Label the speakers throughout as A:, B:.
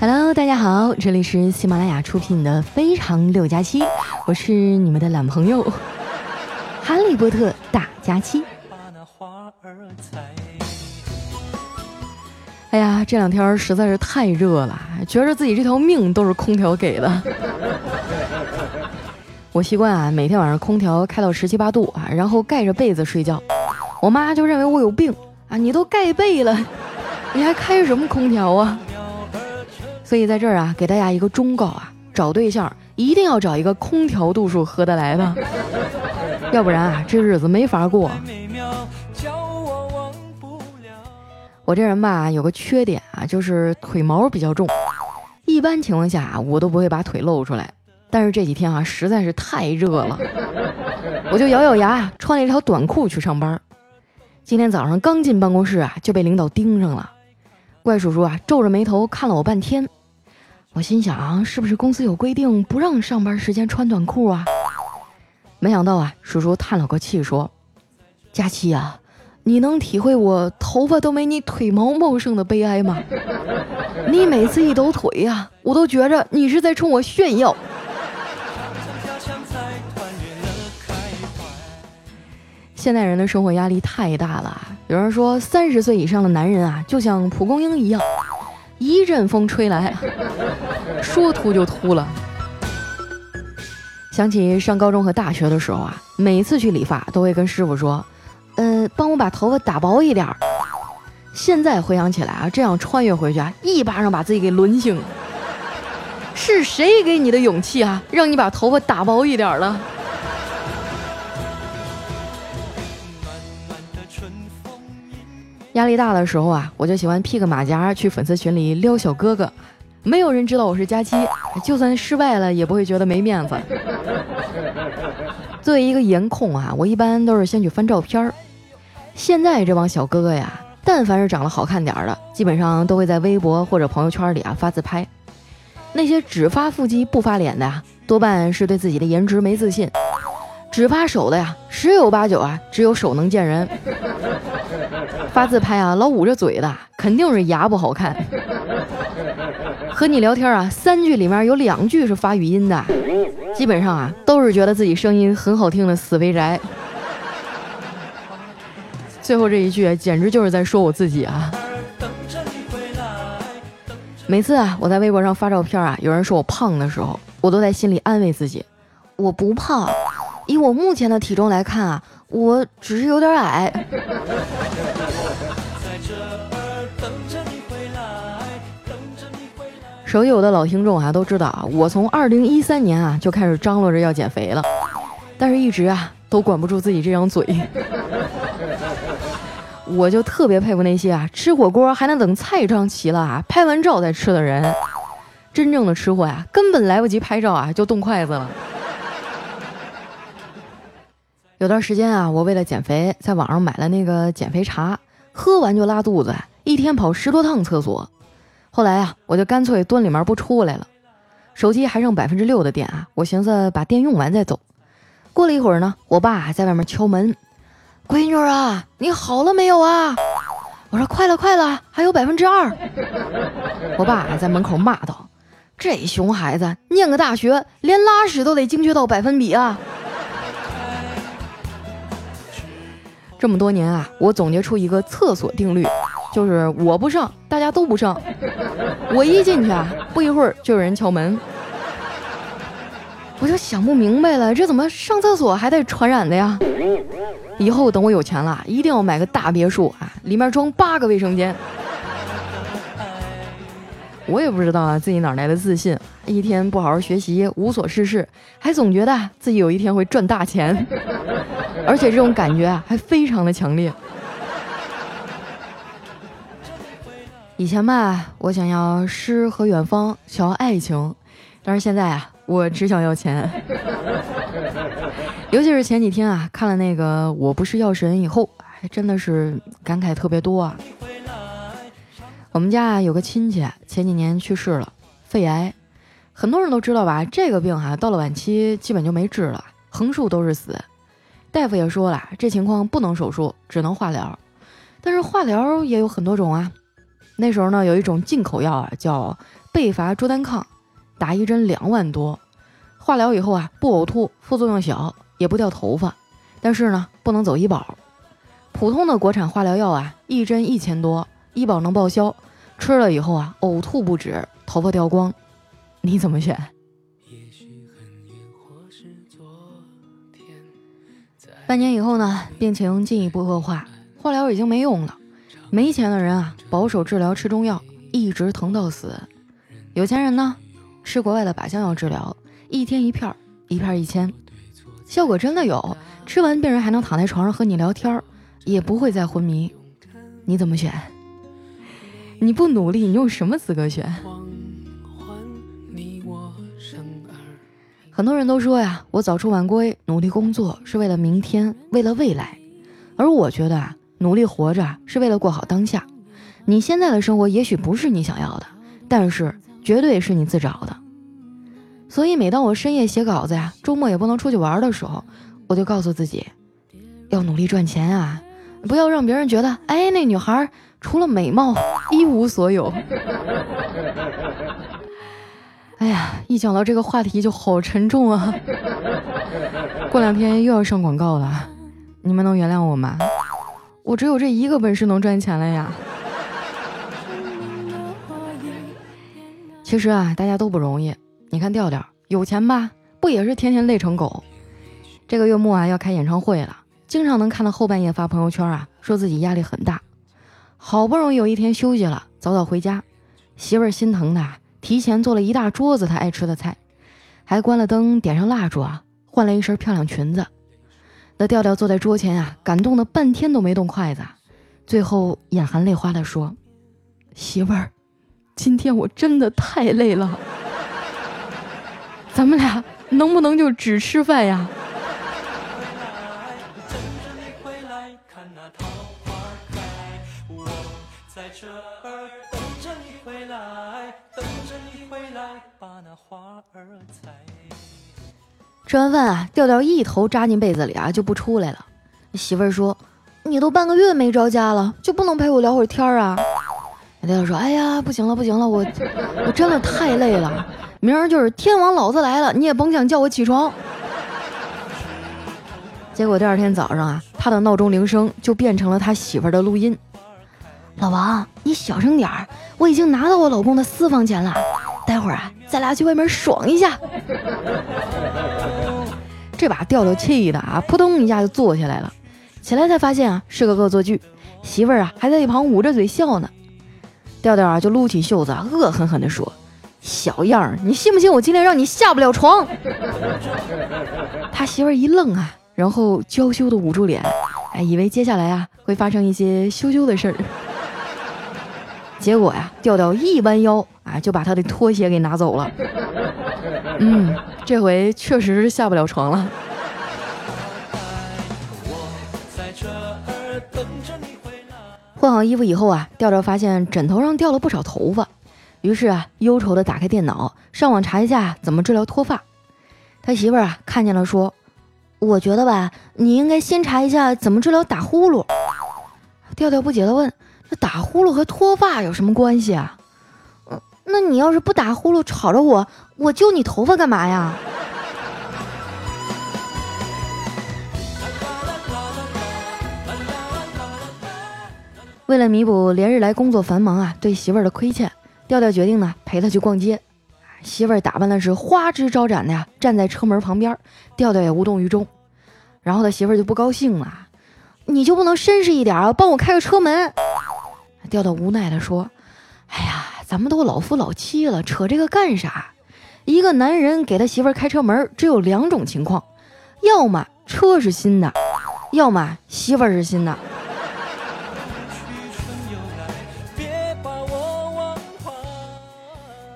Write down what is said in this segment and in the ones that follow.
A: Hello，大家好，这里是喜马拉雅出品的《非常六加七》，我是你们的懒朋友 哈利波特大假期。哎呀，这两天实在是太热了，觉着自己这条命都是空调给的。我习惯啊，每天晚上空调开到十七八度啊，然后盖着被子睡觉。我妈就认为我有病啊，你都盖被了，你还开什么空调啊？所以在这儿啊，给大家一个忠告啊，找对象一定要找一个空调度数合得来的，要不然啊，这日子没法过。我这人吧，有个缺点啊，就是腿毛比较重，一般情况下我都不会把腿露出来。但是这几天啊，实在是太热了，我就咬咬牙，穿了一条短裤去上班。今天早上刚进办公室啊，就被领导盯上了。怪叔叔啊，皱着眉头看了我半天。我心想，是不是公司有规定不让上班时间穿短裤啊？没想到啊，叔叔叹了口气说：“佳期啊，你能体会我头发都没你腿毛茂盛的悲哀吗？你每次一抖腿呀，我都觉着你是在冲我炫耀。”现代人的生活压力太大了，有人说三十岁以上的男人啊，就像蒲公英一样，一阵风吹来，说秃就秃了。想起上高中和大学的时候啊，每次去理发都会跟师傅说：“呃，帮我把头发打薄一点。”现在回想起来啊，这样穿越回去啊，一巴掌把自己给抡醒。是谁给你的勇气啊，让你把头发打薄一点了？压力大的时候啊，我就喜欢披个马甲去粉丝群里撩小哥哥，没有人知道我是佳期，就算失败了也不会觉得没面子。作为一个颜控啊，我一般都是先去翻照片儿。现在这帮小哥哥呀，但凡是长得好看点的，基本上都会在微博或者朋友圈里啊发自拍。那些只发腹肌不发脸的呀，多半是对自己的颜值没自信；只发手的呀，十有八九啊，只有手能见人。发自拍啊，老捂着嘴的，肯定是牙不好看。和你聊天啊，三句里面有两句是发语音的，基本上啊都是觉得自己声音很好听的死肥宅。最后这一句简直就是在说我自己啊！每次啊我在微博上发照片啊，有人说我胖的时候，我都在心里安慰自己，我不胖，以我目前的体重来看啊，我只是有点矮。手有的老听众啊都知道啊，我从二零一三年啊就开始张罗着要减肥了，但是一直啊都管不住自己这张嘴。我就特别佩服那些啊吃火锅还能等菜上齐了啊拍完照再吃的人，真正的吃货呀根本来不及拍照啊就动筷子了。有段时间啊，我为了减肥，在网上买了那个减肥茶，喝完就拉肚子，一天跑十多趟厕所。后来啊，我就干脆蹲里面不出来了。手机还剩百分之六的电啊，我寻思把电用完再走。过了一会儿呢，我爸在外面敲门：“闺女啊，你好了没有啊？”我说：“快了，快了，还有百分之二。”我爸在门口骂道：“这熊孩子，念个大学，连拉屎都得精确到百分比啊！”这么多年啊，我总结出一个厕所定律。就是我不上，大家都不上。我一进去啊，不一会儿就有人敲门。我就想不明白了，这怎么上厕所还带传染的呀？以后等我有钱了，一定要买个大别墅啊，里面装八个卫生间。我也不知道啊，自己哪来的自信，一天不好好学习，无所事事，还总觉得自己有一天会赚大钱，而且这种感觉啊，还非常的强烈。以前吧，我想要诗和远方，想要爱情，但是现在啊，我只想要钱。尤其是前几天啊，看了那个《我不是药神》以后，还真的是感慨特别多啊。我们家啊有个亲戚前几年去世了，肺癌，很多人都知道吧？这个病哈，到了晚期基本就没治了，横竖都是死。大夫也说了，这情况不能手术，只能化疗。但是化疗也有很多种啊。那时候呢，有一种进口药啊，叫贝伐珠单抗，打一针两万多。化疗以后啊，不呕吐，副作用小，也不掉头发，但是呢，不能走医保。普通的国产化疗药啊，一针一千多，医保能报销，吃了以后啊，呕吐不止，头发掉光，你怎么选？半年以后呢，病情进一步恶化，化疗已经没用了。没钱的人啊，保守治疗，吃中药，一直疼到死。有钱人呢，吃国外的靶向药治疗，一天一片，一片一千，效果真的有。吃完病人还能躺在床上和你聊天。也不会再昏迷，你怎么选？你不努力，你用什么资格选？很多人都说呀，我早出晚归，努力工作是为了明天，为了未来。而我觉得啊，努力活着是为了过好当下。你现在的生活也许不是你想要的，但是绝对是你自找的。所以每当我深夜写稿子呀，周末也不能出去玩的时候，我就告诉自己，要努力赚钱啊。不要让别人觉得，哎，那女孩除了美貌一无所有。哎呀，一讲到这个话题就好沉重啊！过两天又要上广告了，你们能原谅我吗？我只有这一个本事能赚钱了呀。其实啊，大家都不容易。你看调调有钱吧，不也是天天累成狗？这个月末啊，要开演唱会了。经常能看到后半夜发朋友圈啊，说自己压力很大，好不容易有一天休息了，早早回家，媳妇儿心疼的提前做了一大桌子他爱吃的菜，还关了灯，点上蜡烛啊，换了一身漂亮裙子。那调调坐在桌前啊，感动的半天都没动筷子，最后眼含泪花的说：“媳妇儿，今天我真的太累了，咱们俩能不能就只吃饭呀？”吃完饭啊，调调一头扎进被子里啊，就不出来了。媳妇儿说：“你都半个月没着家了，就不能陪我聊会儿天啊？”调调说：“哎呀，不行了，不行了，我我真的太累了，明儿就是天王老子来了，你也甭想叫我起床。”结果第二天早上啊，他的闹钟铃声就变成了他媳妇儿的录音。老王，你小声点儿，我已经拿到我老公的私房钱了。待会儿啊，咱俩去外面爽一下。这把调调气的啊，扑通一下就坐下来了。起来才发现啊，是个恶作剧，媳妇儿啊还在一旁捂着嘴笑呢。调调啊就撸起袖子，恶狠狠地说：“小样儿，你信不信我今天让你下不了床？”他媳妇儿一愣啊，然后娇羞的捂住脸，哎，以为接下来啊会发生一些羞羞的事儿。结果呀，调调一弯腰啊，就把他的拖鞋给拿走了。嗯，这回确实是下不了床了。换好衣服以后啊，调调发现枕头上掉了不少头发，于是啊，忧愁的打开电脑，上网查一下怎么治疗脱发。他媳妇儿啊看见了，说：“我觉得吧，你应该先查一下怎么治疗打呼噜。”调调不解的问。这打呼噜和脱发有什么关系啊？嗯，那你要是不打呼噜吵着我，我揪你头发干嘛呀？为了弥补连日来工作繁忙啊对媳妇儿的亏欠，调调决定呢陪她去逛街。媳妇儿打扮的是花枝招展的呀，站在车门旁边，调调也无动于衷。然后他媳妇儿就不高兴了：“你就不能绅士一点啊，帮我开个车门？”调调无奈地说：“哎呀，咱们都老夫老妻了，扯这个干啥？一个男人给他媳妇开车门，只有两种情况：要么车是新的，要么媳妇是新的。”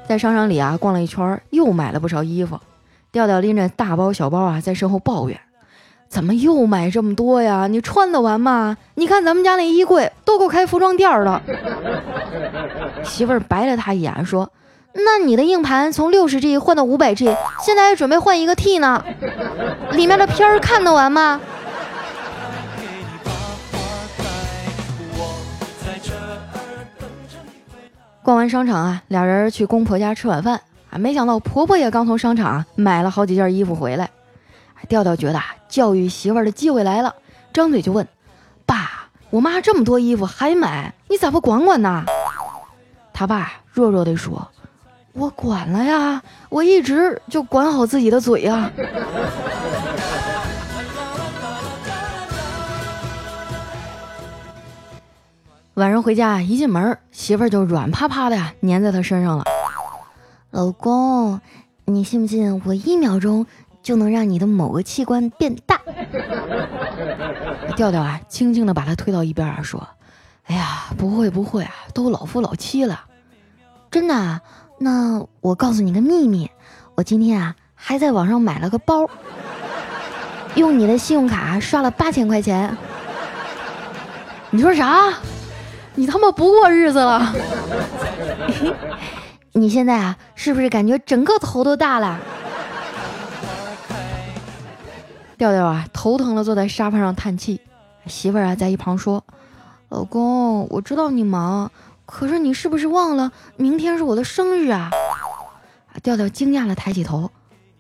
A: 在商场里啊逛了一圈，又买了不少衣服。调调拎着大包小包啊，在身后抱怨。怎么又买这么多呀？你穿得完吗？你看咱们家那衣柜都够开服装店了。媳妇儿白了他一眼，说：“那你的硬盘从六十 G 换到五百 G，现在还准备换一个 T 呢，里面的片儿看得完吗？”逛完商场啊，俩人去公婆家吃晚饭啊，没想到婆婆也刚从商场买了好几件衣服回来。调调觉得教育媳妇儿的机会来了，张嘴就问：“爸，我妈这么多衣服还买，你咋不管管呢？”他爸弱弱地说：“我管了呀，我一直就管好自己的嘴呀。”晚上回家一进门，媳妇儿就软趴趴的呀，粘在他身上了。老公，你信不信我一秒钟就能让你的某个器官变大？调调啊，轻轻的把他推到一边啊，说：“哎呀，不会不会啊，都老夫老妻了，真的。那我告诉你个秘密，我今天啊还在网上买了个包，用你的信用卡刷了八千块钱。你说啥？”你他妈不过日子了！你现在啊，是不是感觉整个头都大了？调调啊，头疼的坐在沙发上叹气。媳妇儿啊，在一旁说：“老公，我知道你忙，可是你是不是忘了明天是我的生日啊？”调调惊讶的抬起头：“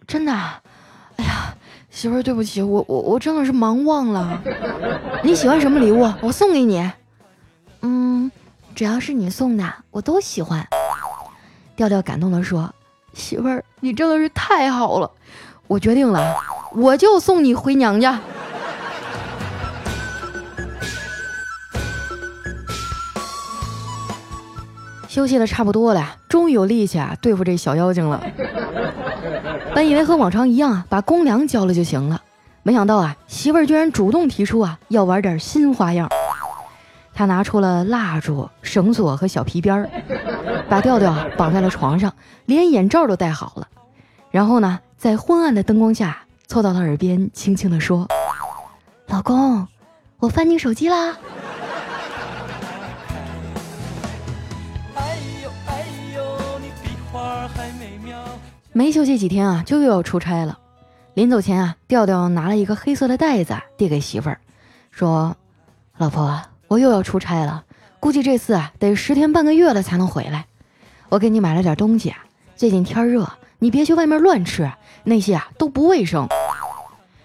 A: 真的？哎呀，媳妇儿，对不起，我我我真的是忙忘了。你喜欢什么礼物？我送给你。”嗯，只要是你送的，我都喜欢。调调感动的说：“媳妇儿，你真的是太好了，我决定了，我就送你回娘家。”休息的差不多了，终于有力气啊对付这小妖精了。本以为和往常一样啊，把公粮交了就行了，没想到啊，媳妇儿居然主动提出啊，要玩点新花样。他拿出了蜡烛、绳索和小皮鞭儿，把调调绑在了床上，连眼罩都戴好了。然后呢，在昏暗的灯光下，凑到他耳边，轻轻地说：“老公，我翻你手机啦。”没休息几天啊，就又要出差了。临走前啊，调调拿了一个黑色的袋子递给媳妇儿，说：“老婆。”我又要出差了，估计这次啊得十天半个月了才能回来。我给你买了点东西啊，最近天热，你别去外面乱吃，那些啊都不卫生。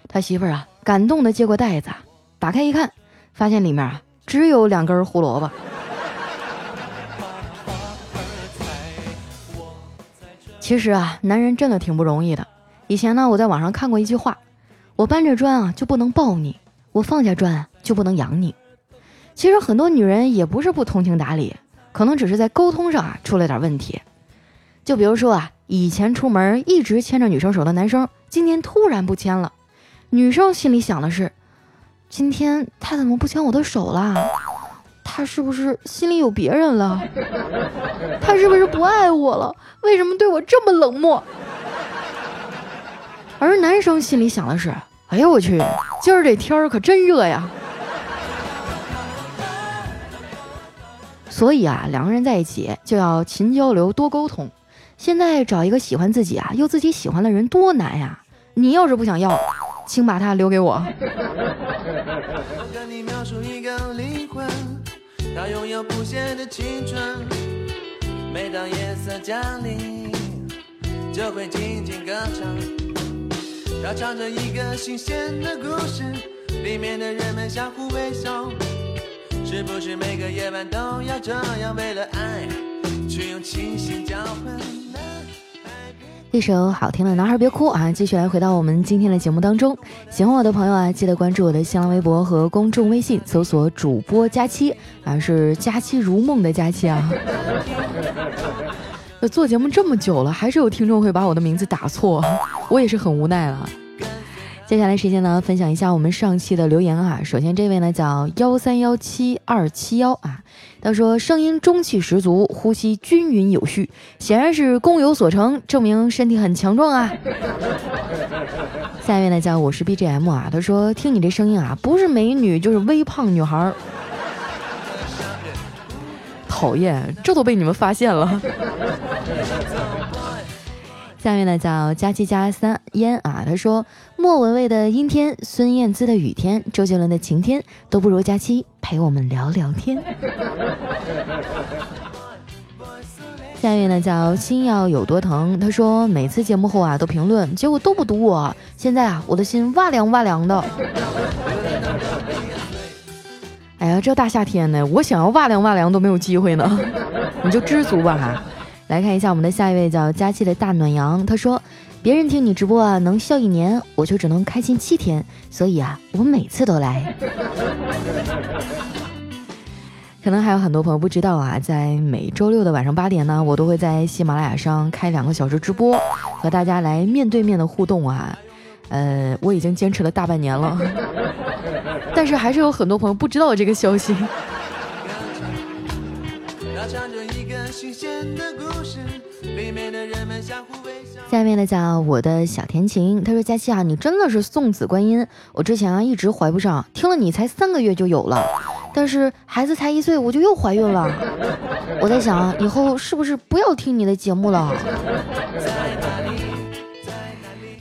A: 他媳妇儿啊感动的接过袋子，打开一看，发现里面啊只有两根胡萝卜。其实啊，男人真的挺不容易的。以前呢，我在网上看过一句话：我搬着砖啊就不能抱你，我放下砖就不能养你。其实很多女人也不是不通情达理，可能只是在沟通上啊出了点问题。就比如说啊，以前出门一直牵着女生手的男生，今天突然不牵了，女生心里想的是：今天他怎么不牵我的手了？他是不是心里有别人了？他是不是不爱我了？为什么对我这么冷漠？而男生心里想的是：哎呦我去，今儿这天儿可真热呀！所以啊，两个人在一起就要勤交流、多沟通。现在找一个喜欢自己啊又自己喜欢的人多难呀！你要是不想要，请把他留给我。每当夜色降临，就会静静歌唱，它唱着一个新鲜的故事，里面的人们相互微笑。是不是每个夜晚都要这样为了爱去用清醒交换一首好听的男孩别哭啊继续来回到我们今天的节目当中。喜欢我的朋友啊记得关注我的新浪微博和公众微信搜索主播佳期啊是佳期如梦的佳期啊。做节目这么久了还是有听众会把我的名字打错我也是很无奈了。接下来时间呢，分享一下我们上期的留言啊。首先这位呢叫幺三幺七二七幺啊，他说声音中气十足，呼吸均匀有序，显然是功有所成，证明身体很强壮啊。下一位呢叫我是 BGM 啊，他说听你这声音啊，不是美女就是微胖女孩。讨厌，这都被你们发现了。下面呢叫佳期加三烟啊，他说莫文蔚的阴天，孙燕姿的雨天，周杰伦的晴天都不如佳期陪我们聊聊天。下面呢叫心要有多疼，他说每次节目后啊都评论，结果都不读我，现在啊我的心哇凉哇凉的。哎呀，这大夏天的，我想要哇凉哇凉都没有机会呢，你就知足吧哈。来看一下我们的下一位叫佳期的大暖阳，他说别人听你直播啊能笑一年，我就只能开心七天，所以啊我每次都来。可能还有很多朋友不知道啊，在每周六的晚上八点呢，我都会在喜马拉雅上开两个小时直播，和大家来面对面的互动啊。呃，我已经坚持了大半年了，但是还是有很多朋友不知道这个消息。下面的叫我的小甜琴，他说佳期啊，你真的是送子观音，我之前啊一直怀不上，听了你才三个月就有了。但是孩子才一岁，我就又怀孕了。我在想，以后是不是不要听你的节目了？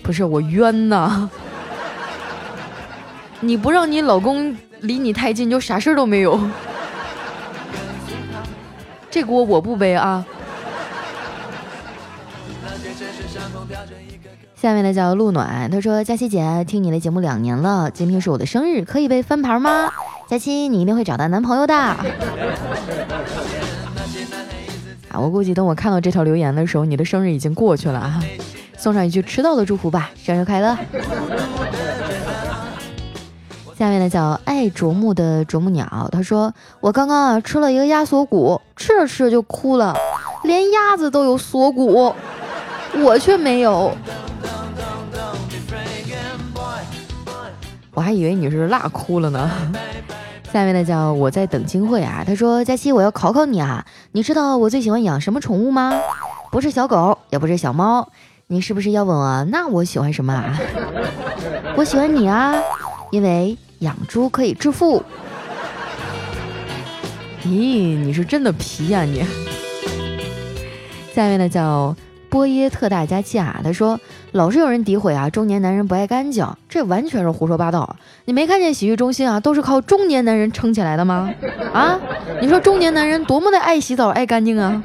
A: 不是我冤呐！你不让你老公离你太近，就啥事儿都没有。这锅我不背啊。下面的叫陆暖，他说：“佳琪姐，听你的节目两年了，今天是我的生日，可以被翻牌吗？”佳期，你一定会找到男朋友的。啊，我估计等我看到这条留言的时候，你的生日已经过去了啊！送上一句迟到的祝福吧，生日快乐。下面呢叫爱啄木的啄木鸟，他说我刚刚啊吃了一个鸭锁骨，吃着吃着就哭了，连鸭子都有锁骨，我却没有。我还以为你是辣哭了呢。下面呢叫我在等金慧啊。他说：“佳期，我要考考你啊，你知道我最喜欢养什么宠物吗？不是小狗，也不是小猫，你是不是要问我？那我喜欢什么啊？我喜欢你啊，因为养猪可以致富。咦，你是真的皮呀你。下面的叫。”波耶特大加气啊！他说，老是有人诋毁啊，中年男人不爱干净，这完全是胡说八道。你没看见洗浴中心啊，都是靠中年男人撑起来的吗？啊，你说中年男人多么的爱洗澡、爱干净啊？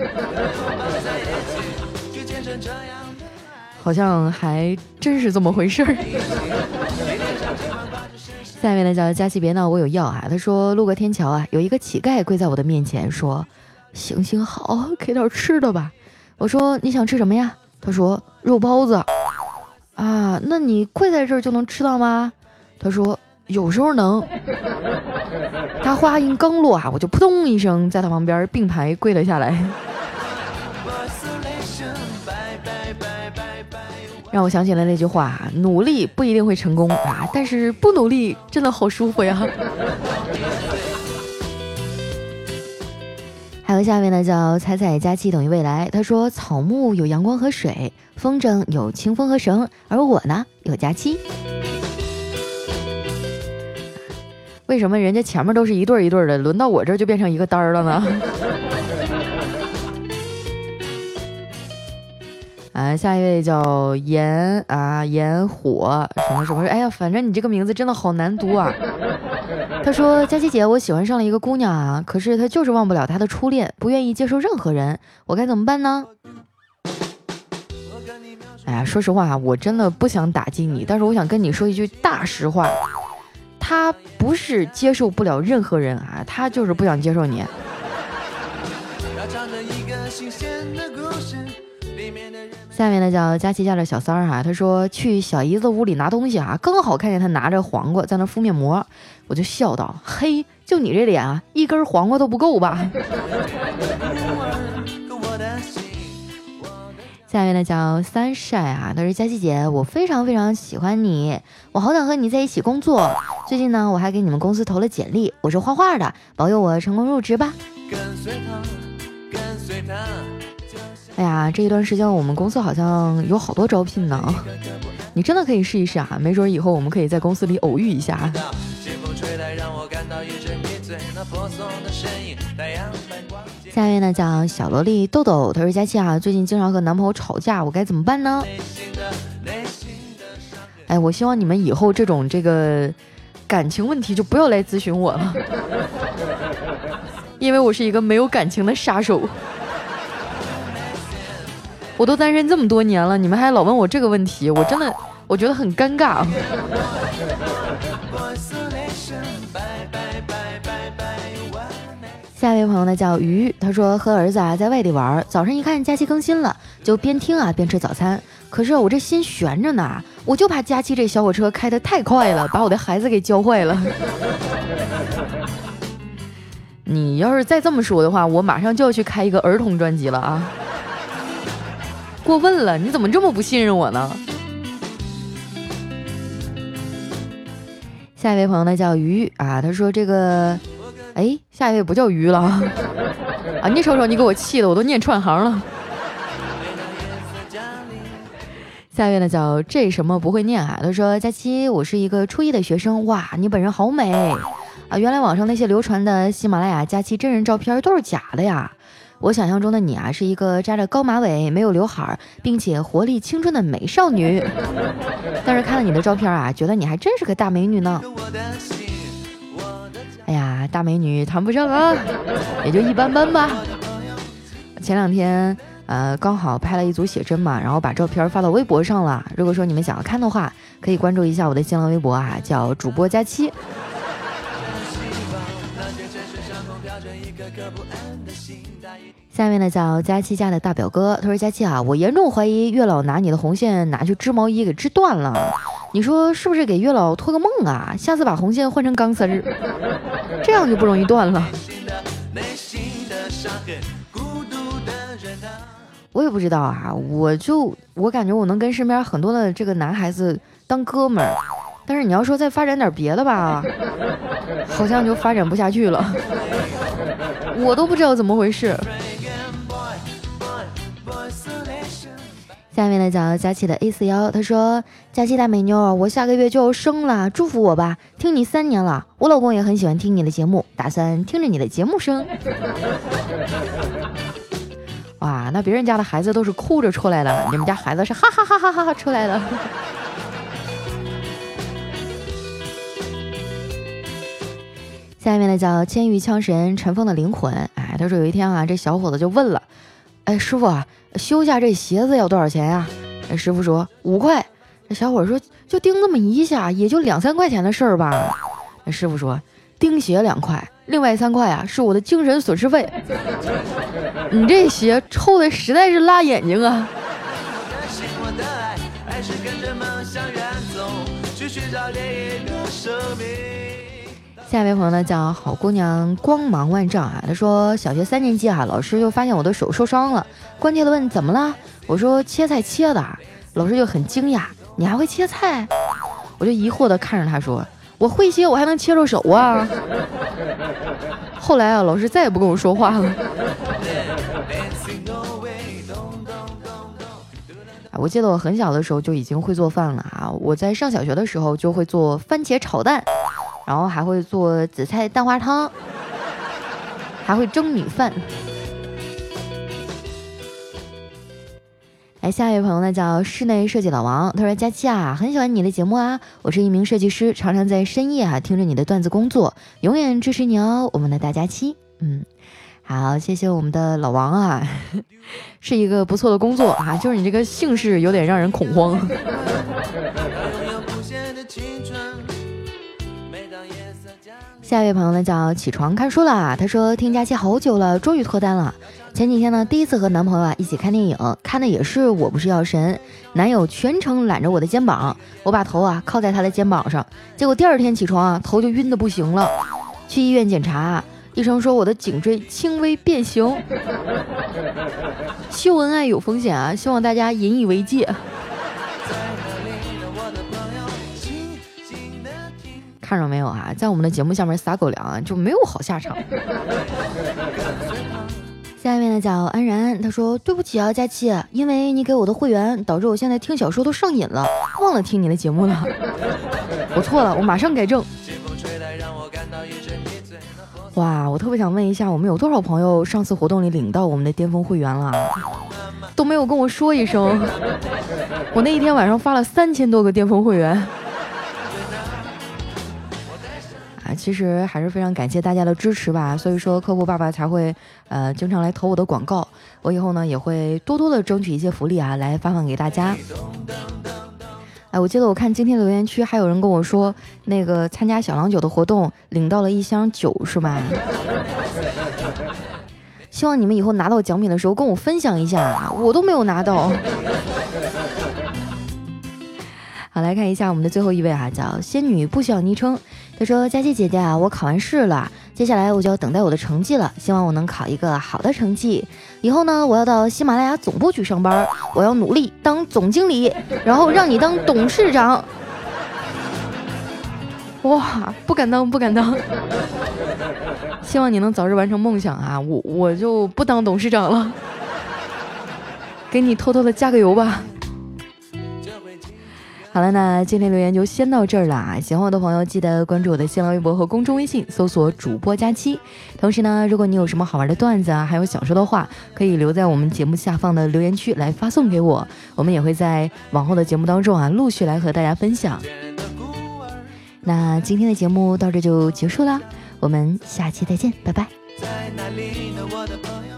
A: 好像还真是这么回事儿。下面呢叫佳琪别闹，我有药啊。他说，路过天桥啊，有一个乞丐跪在我的面前说：“行行好，给点吃的吧。”我说你想吃什么呀？他说肉包子啊，那你跪在这儿就能吃到吗？他说有时候能。他话音刚落啊，我就扑通一声在他旁边并排跪了下来，让我想起了那句话：努力不一定会成功啊，但是不努力真的好舒服呀。还有下面呢，叫彩彩佳期等于未来。他说：草木有阳光和水，风筝有清风和绳，而我呢有佳期。为什么人家前面都是一对一对的，轮到我这就变成一个单儿了呢？啊，下一位叫炎啊炎火什么什么？哎呀，反正你这个名字真的好难读啊。他说：“佳琪姐，我喜欢上了一个姑娘啊，可是她就是忘不了她的初恋，不愿意接受任何人，我该怎么办呢？”哎呀，说实话啊，我真的不想打击你，但是我想跟你说一句大实话，她不是接受不了任何人啊，她就是不想接受你。下面呢叫佳琪家的小三儿哈，他说去小姨子屋里拿东西啊，刚好看见他拿着黄瓜在那敷面膜，我就笑道：“嘿，就你这脸啊，一根黄瓜都不够吧？”下面呢叫三晒啊，他说佳琪姐，我非常非常喜欢你，我好想和你在一起工作。最近呢，我还给你们公司投了简历，我是画画的，保佑我成功入职吧。跟随他，跟随他。哎呀，这一段时间我们公司好像有好多招聘呢，你真的可以试一试啊，没准以后我们可以在公司里偶遇一下。下一位呢叫小萝莉豆豆，她说佳期啊，最近经常和男朋友吵架，我该怎么办呢？哎，我希望你们以后这种这个感情问题就不要来咨询我了，因为我是一个没有感情的杀手。我都单身这么多年了，你们还老问我这个问题，我真的我觉得很尴尬。下一位朋友呢叫鱼，他说和儿子啊在外地玩，早上一看假期更新了，就边听啊边吃早餐。可是我这心悬着呢，我就怕假期这小火车开得太快了，把我的孩子给教坏了。你要是再这么说的话，我马上就要去开一个儿童专辑了啊！过分了，你怎么这么不信任我呢？下一位朋友呢叫鱼啊，他说这个。哎，下一位不叫鱼了 啊！你瞅瞅，你给我气的，我都念串行了。下一位呢叫这什么不会念啊？他说：佳期，我是一个初一的学生，哇，你本人好美啊！原来网上那些流传的喜马拉雅佳期真人照片都是假的呀！我想象中的你啊，是一个扎着高马尾、没有刘海，并且活力青春的美少女。但是看了你的照片啊，觉得你还真是个大美女呢。哎呀，大美女谈不上啊，也就一般般吧。前两天呃刚好拍了一组写真嘛，然后把照片发到微博上了。如果说你们想要看的话，可以关注一下我的新浪微博啊，叫主播佳期。下面呢叫佳期家的大表哥，他说佳期啊，我严重怀疑月老拿你的红线拿去织毛衣给织断了。你说是不是给月老托个梦啊？下次把红线换成钢丝儿，这样就不容易断了。我也不知道啊，我就我感觉我能跟身边很多的这个男孩子当哥们儿，但是你要说再发展点别的吧，好像就发展不下去了。我都不知道怎么回事。下面呢叫佳琪的 A 四幺，他说：“佳琪大美妞，我下个月就要生了，祝福我吧！听你三年了，我老公也很喜欢听你的节目，打算听着你的节目生。哇，那别人家的孩子都是哭着出来的，你们家孩子是哈哈哈哈哈哈出来的。下面呢叫千玉枪神尘封的灵魂，哎，他说有一天啊，这小伙子就问了，哎，师傅啊。”修下这鞋子要多少钱呀？哎师傅说五块。那小伙说就钉这么一下，也就两三块钱的事儿吧。那师傅说钉鞋两块，另外三块啊是我的精神损失费。你这鞋臭的实在是辣眼睛啊！下一位朋友呢叫好姑娘光芒万丈啊，他说小学三年级啊，老师就发现我的手受伤了，关切的问怎么了？我说切菜切的，老师就很惊讶，你还会切菜？我就疑惑的看着他说，我会切，我还能切着手啊。后来啊，老师再也不跟我说话了。我记得我很小的时候就已经会做饭了啊，我在上小学的时候就会做番茄炒蛋。然后还会做紫菜蛋花汤，还会蒸米饭。哎，下一位朋友呢叫室内设计老王，他说：“佳期啊，很喜欢你的节目啊，我是一名设计师，常常在深夜啊听着你的段子工作，永远支持你哦，我们的大佳期。”嗯，好，谢谢我们的老王啊，是一个不错的工作啊，就是你这个姓氏有点让人恐慌。下一位朋友呢叫起床看书了，他说听佳期好久了，终于脱单了。前几天呢，第一次和男朋友啊一起看电影，看的也是我不是药神，男友全程揽着我的肩膀，我把头啊靠在他的肩膀上，结果第二天起床啊头就晕的不行了，去医院检查，医生说我的颈椎轻微变形。秀恩爱有风险啊，希望大家引以为戒。看着没有啊，在我们的节目下面撒狗粮啊，就没有好下场。下面呢叫安然，他说对不起啊，佳期，因为你给我的会员，导致我现在听小说都上瘾了，忘了听你的节目了。我错了，我马上改正。哇，我特别想问一下，我们有多少朋友上次活动里领到我们的巅峰会员了？都没有跟我说一声。我那一天晚上发了三千多个巅峰会员。其实还是非常感谢大家的支持吧，所以说客户爸爸才会呃经常来投我的广告，我以后呢也会多多的争取一些福利啊，来发放给大家。哎，我记得我看今天留言区还有人跟我说，那个参加小郎酒的活动领到了一箱酒，是吧？希望你们以后拿到奖品的时候跟我分享一下，我都没有拿到。好，来看一下我们的最后一位啊，叫仙女不需要昵称。他说：“佳琪姐姐啊，我考完试了，接下来我就要等待我的成绩了，希望我能考一个好的成绩。以后呢，我要到喜马拉雅总部去上班，我要努力当总经理，然后让你当董事长。”哇，不敢当，不敢当。希望你能早日完成梦想啊！我我就不当董事长了，给你偷偷的加个油吧。好了，那今天留言就先到这儿啦。喜欢我的朋友，记得关注我的新浪微博和公众微信，搜索“主播佳期”。同时呢，如果你有什么好玩的段子啊，还有想说的话，可以留在我们节目下方的留言区来发送给我，我们也会在往后的节目当中啊，陆续来和大家分享。那今天的节目到这就结束了，我们下期再见，拜拜。在哪里呢，我的朋友